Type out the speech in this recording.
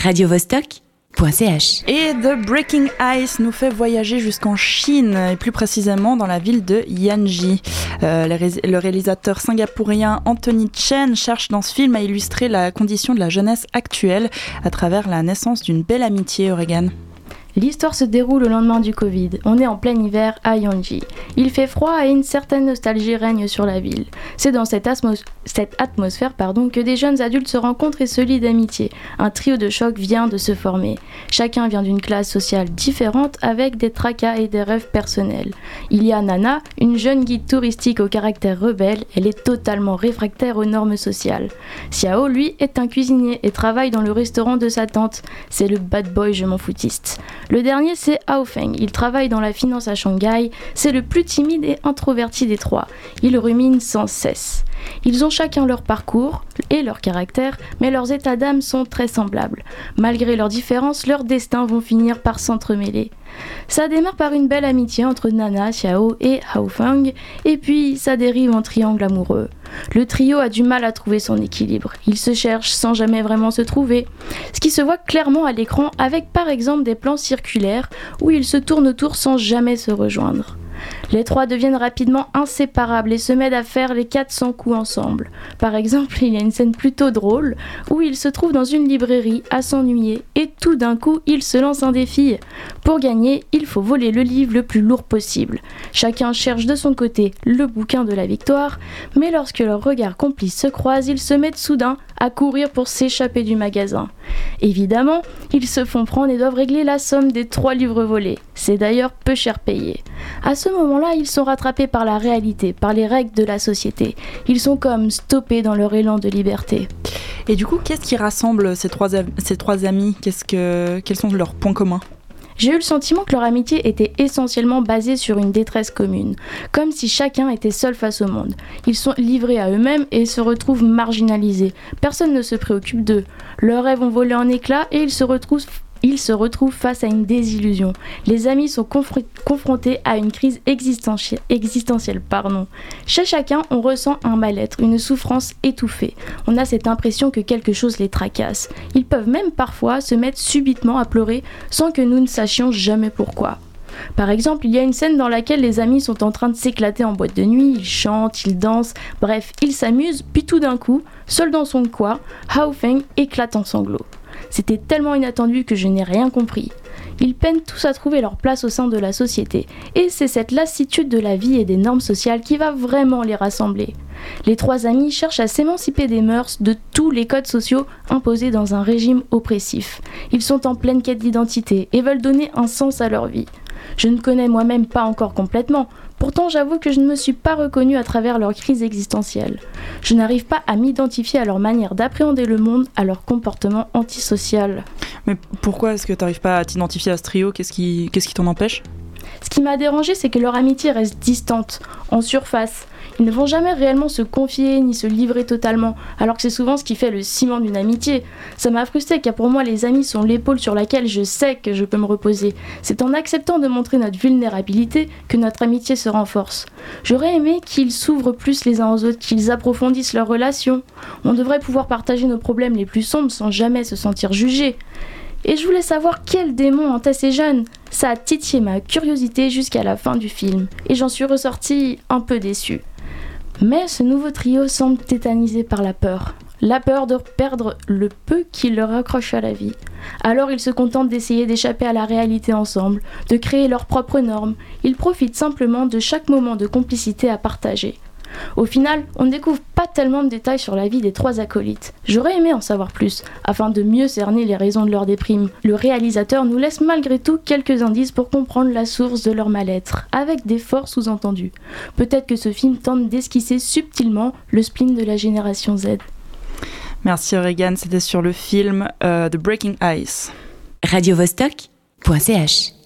radiovostok.ch. Et The Breaking Ice nous fait voyager jusqu'en Chine, et plus précisément dans la ville de Yanji. Euh, le, ré- le réalisateur singapourien Anthony Chen cherche dans ce film à illustrer la condition de la jeunesse actuelle à travers la naissance d'une belle amitié, Oregon. L'histoire se déroule au lendemain du Covid. On est en plein hiver à Yanji. Il fait froid et une certaine nostalgie règne sur la ville. C'est dans cette, atmosphère que des jeunes adultes se rencontrent et se lient d'amitié. Un trio de choc vient de se former. Chacun vient d'une classe sociale différente avec des tracas et des rêves personnels. Il y a Nana, une jeune guide touristique au caractère rebelle. Elle est totalement réfractaire aux normes sociales. Xiao, lui, est un cuisinier et travaille dans le restaurant de sa tante. C'est le bad boy je m'en foutiste. Le dernier, c'est Hao Feng. Il travaille dans la finance à Shanghai. C'est le plus timide et introverti des trois. Il rumine sans cesse. Ils ont chacun leur parcours et leur caractère, mais leurs états d'âme sont très semblables. Malgré leurs différences, leurs destins vont finir par s'entremêler. Ça démarre par une belle amitié entre Nana, Xiao et Hao Feng, et puis ça dérive en triangle amoureux. Le trio a du mal à trouver son équilibre. Ils se cherchent sans jamais vraiment se trouver. Ce qui se voit clairement à l'écran avec par exemple des plans circulaires où ils se tournent autour sans jamais se rejoindre. Les trois deviennent rapidement inséparables et se mettent à faire les 400 coups ensemble. Par exemple, il y a une scène plutôt drôle où ils se trouvent dans une librairie à s'ennuyer et tout d'un coup ils se lancent un défi. Pour gagner, il faut voler le livre le plus lourd possible. Chacun cherche de son côté le bouquin de la victoire, mais lorsque leurs regards complices se croisent, ils se mettent soudain à courir pour s'échapper du magasin. Évidemment, ils se font prendre et doivent régler la somme des trois livres volés. C'est d'ailleurs peu cher payé. À ce moment-là, ils sont rattrapés par la réalité, par les règles de la société. Ils sont comme stoppés dans leur élan de liberté. Et du coup, qu'est-ce qui rassemble ces trois, ces trois amis? Qu'est-ce que, Quels sont leurs points communs? J'ai eu le sentiment que leur amitié était essentiellement basée sur une détresse commune, comme si chacun était seul face au monde. Ils sont livrés à eux-mêmes et se retrouvent marginalisés. Personne ne se préoccupe d'eux. Leurs rêves ont volé en éclats et ils se retrouvent ils se retrouvent face à une désillusion. Les amis sont confr- confrontés à une crise existentie- existentielle. Pardon. Chez chacun, on ressent un mal-être, une souffrance étouffée. On a cette impression que quelque chose les tracasse. Ils peuvent même parfois se mettre subitement à pleurer sans que nous ne sachions jamais pourquoi. Par exemple, il y a une scène dans laquelle les amis sont en train de s'éclater en boîte de nuit, ils chantent, ils dansent, bref, ils s'amusent, puis tout d'un coup, seul dans son coin, Hao Feng éclate en sanglots. C'était tellement inattendu que je n'ai rien compris. Ils peinent tous à trouver leur place au sein de la société, et c'est cette lassitude de la vie et des normes sociales qui va vraiment les rassembler. Les trois amis cherchent à s'émanciper des mœurs, de tous les codes sociaux imposés dans un régime oppressif. Ils sont en pleine quête d'identité et veulent donner un sens à leur vie. Je ne connais moi-même pas encore complètement, pourtant j'avoue que je ne me suis pas reconnue à travers leur crise existentielle. Je n'arrive pas à m'identifier à leur manière d'appréhender le monde, à leur comportement antisocial. Mais pourquoi est-ce que tu n'arrives pas à t'identifier à ce trio? Qu'est-ce qui qu'est-ce qui t'en empêche? Ce qui m'a dérangé, c'est que leur amitié reste distante, en surface. Ils ne vont jamais réellement se confier ni se livrer totalement, alors que c'est souvent ce qui fait le ciment d'une amitié. Ça m'a frustré car pour moi les amis sont l'épaule sur laquelle je sais que je peux me reposer. C'est en acceptant de montrer notre vulnérabilité que notre amitié se renforce. J'aurais aimé qu'ils s'ouvrent plus les uns aux autres, qu'ils approfondissent leurs relations. On devrait pouvoir partager nos problèmes les plus sombres sans jamais se sentir jugé. Et je voulais savoir quel démon hantait ces jeunes. Ça a titillé ma curiosité jusqu'à la fin du film, et j'en suis ressortie un peu déçue. Mais ce nouveau trio semble tétanisé par la peur. La peur de perdre le peu qui leur accroche à la vie. Alors ils se contentent d'essayer d'échapper à la réalité ensemble, de créer leurs propres normes. Ils profitent simplement de chaque moment de complicité à partager. Au final, on ne découvre pas tellement de détails sur la vie des trois acolytes. J'aurais aimé en savoir plus, afin de mieux cerner les raisons de leur déprime. Le réalisateur nous laisse malgré tout quelques indices pour comprendre la source de leur mal-être, avec des forts sous-entendus. Peut-être que ce film tente d'esquisser subtilement le spleen de la génération Z. Merci Oregon, c'était sur le film euh, The Breaking Ice. radiovostok.ch